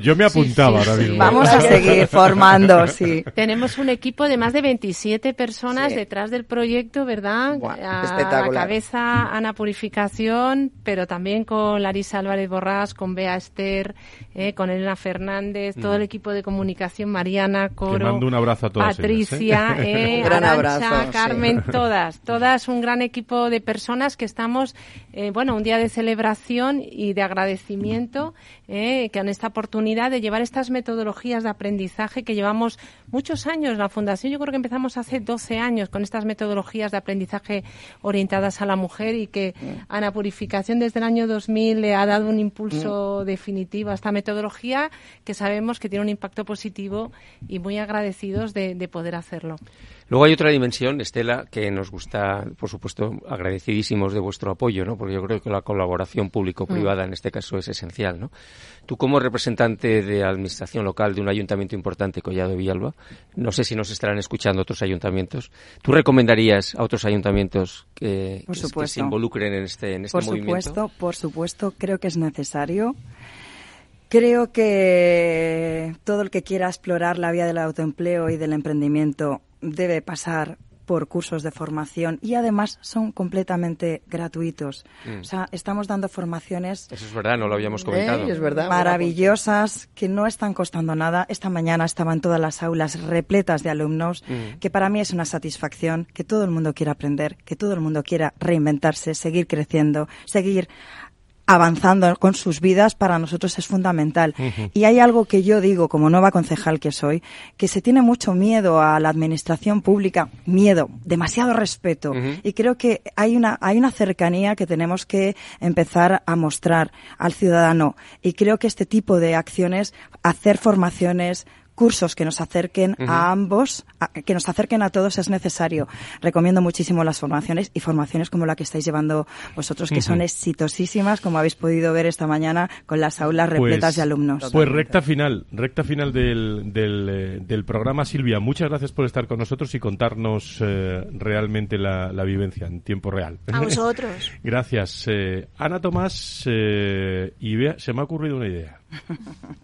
yo me apuntaba ahora mismo. Vamos a seguir formando, <laughs> sí. Tenemos un equipo de más de 27 personas detrás del proyecto, ¿verdad? a la cabeza Ana Purificación, pero también con Larisa Álvarez Borrás, con Bea Esther, eh, con Elena Fernández, todo el equipo de comunicación, Mariana, Coro, mando un abrazo a todas ¿eh? Patricia, <laughs> eh, gran abrazo, Carmen, todas, todas un gran equipo de personas que estamos, bueno, un día de celebración y de agradecimiento eh, que en esta oportunidad de llevar estas metodologías de aprendizaje que llevamos muchos años. La Fundación yo creo que empezamos hace 12 años con estas metodologías de aprendizaje orientadas a la mujer y que a la Purificación desde el año 2000 le ha dado un impulso definitivo a esta metodología que sabemos que tiene un impacto positivo y muy agradecidos de, de poder hacerlo. Luego hay otra dimensión, Estela, que nos gusta, por supuesto, agradecidísimos de vuestro apoyo, ¿no? Porque yo creo que la colaboración público-privada mm. en este caso es esencial, ¿no? Tú como representante de administración local de un ayuntamiento importante, Collado Villalba, no sé si nos estarán escuchando otros ayuntamientos. ¿Tú recomendarías a otros ayuntamientos que, se involucren en este, en este por movimiento? Por supuesto, por supuesto, creo que es necesario. Creo que todo el que quiera explorar la vía del autoempleo y del emprendimiento debe pasar por cursos de formación y además son completamente gratuitos. Mm. O sea, estamos dando formaciones. Eso es verdad, no lo habíamos comentado. es verdad. Maravillosas, que no están costando nada. Esta mañana estaban todas las aulas repletas de alumnos, mm. que para mí es una satisfacción, que todo el mundo quiera aprender, que todo el mundo quiera reinventarse, seguir creciendo, seguir avanzando con sus vidas para nosotros es fundamental. Y hay algo que yo digo, como nueva concejal que soy, que se tiene mucho miedo a la administración pública, miedo, demasiado respeto. Y creo que hay una, hay una cercanía que tenemos que empezar a mostrar al ciudadano. Y creo que este tipo de acciones, hacer formaciones, cursos que nos acerquen a ambos, que nos acerquen a todos es necesario. Recomiendo muchísimo las formaciones y formaciones como la que estáis llevando vosotros, que son exitosísimas, como habéis podido ver esta mañana con las aulas pues, repletas de alumnos. Pues recta final, recta final del, del, eh, programa, Silvia. Muchas gracias por estar con nosotros y contarnos eh, realmente la, vivencia en tiempo real. A vosotros. <laughs> gracias. Eh, Ana Tomás y Bea, se me ha ocurrido una idea.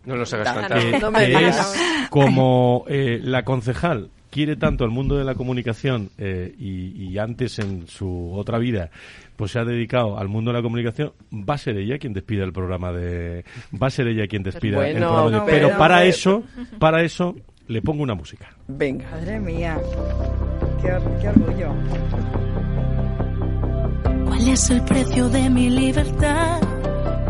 No los hagas cantar. es como eh, la concejal quiere tanto el mundo de la comunicación eh, y, antes en su otra vida pues se ha dedicado al mundo de la comunicación, va a ser ella quien despida el programa de va a ser ella quien despida el programa pero, para eso, para eso le pongo una música. Venga. Madre mía. Qué, qué orgullo. ¿Cuál es el precio de mi libertad?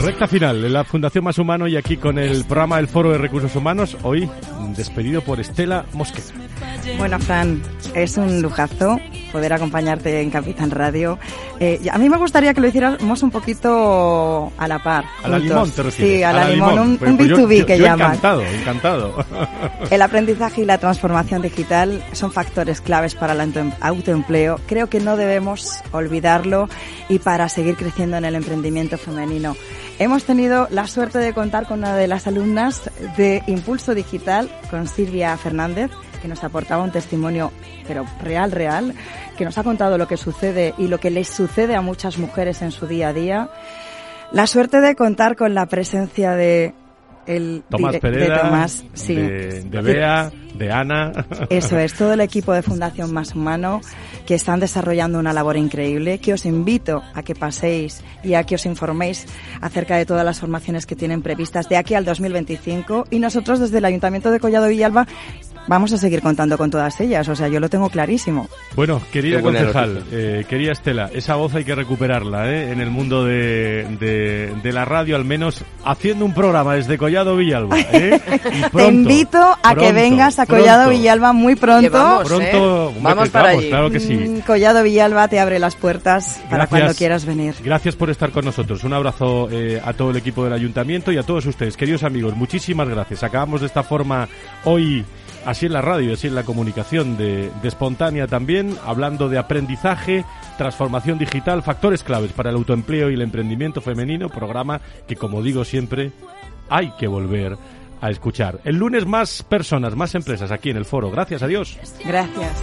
Recta final la Fundación Más Humano y aquí con el programa del Foro de Recursos Humanos, hoy despedido por Estela Mosquera. Bueno, Fran, es un lujazo poder acompañarte en Capitán Radio. Eh, a mí me gustaría que lo hiciéramos un poquito a la par. A la limón, te refieres. Sí, a, la, limón, un, pues, un pues yo- B2B yo- que yo llaman. Encantado, encantado. El aprendizaje y la transformación digital son factores claves para el auto- autoempleo. Creo que no debemos olvidarlo y para seguir creciendo en el emprendimiento femenino. Hemos tenido la suerte de contar con una de las alumnas de Impulso Digital, con Silvia Fernández, que nos aportaba un testimonio, pero real, real, que nos ha contado lo que sucede y lo que les sucede a muchas mujeres en su día a día. La suerte de contar con la presencia de el Tomás Pereda, de Tomás, sí. de, de Bea, de Ana. Eso es, todo el <laughs> equipo de Fundación Más Humano que están desarrollando una labor increíble, que os invito a que paséis y a que os informéis acerca de todas las formaciones que tienen previstas de aquí al 2025 y nosotros desde el Ayuntamiento de Collado Villalba vamos a seguir contando con todas ellas, o sea, yo lo tengo clarísimo. Bueno, querida concejal, eh, querida Estela, esa voz hay que recuperarla ¿eh? en el mundo de, de, de la radio, al menos haciendo un programa desde Collado Villalba. ¿eh? <laughs> Te invito a que vengas a Collado pronto. Villalba muy pronto. Vamos, Pronto, ¿eh? hombre, Vamos para vamos, allí. claro que sí. Mm, Collado Villalba te abre las puertas para Gracias. cuando quieras venir. Gracias por estar con nosotros. Un abrazo eh, a todo el equipo del ayuntamiento y a todos ustedes, queridos amigos. Muchísimas gracias. Acabamos de esta forma hoy, así en la radio, así en la comunicación, de, de espontánea también, hablando de aprendizaje, transformación digital, factores claves para el autoempleo y el emprendimiento femenino, programa que, como digo siempre, hay que volver a escuchar. El lunes más personas, más empresas aquí en el foro. Gracias, adiós. Gracias.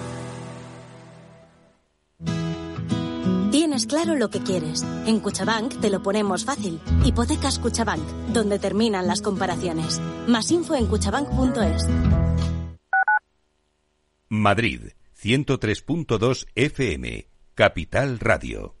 Tienes claro lo que quieres. En Cuchabank te lo ponemos fácil. Hipotecas Cuchabank, donde terminan las comparaciones. Más info en cuchabank.es. Madrid, 103.2 FM, Capital Radio.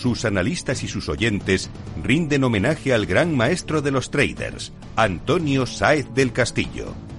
sus analistas y sus oyentes rinden homenaje al gran maestro de los traders, Antonio Sáez del Castillo.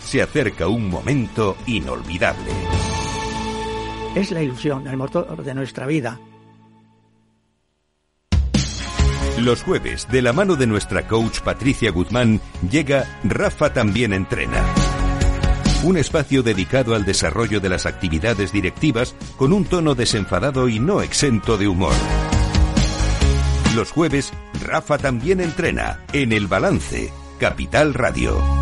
Se acerca un momento inolvidable. Es la ilusión, el motor de nuestra vida. Los jueves, de la mano de nuestra coach Patricia Guzmán, llega Rafa también entrena. Un espacio dedicado al desarrollo de las actividades directivas con un tono desenfadado y no exento de humor. Los jueves, Rafa también entrena en El Balance, Capital Radio.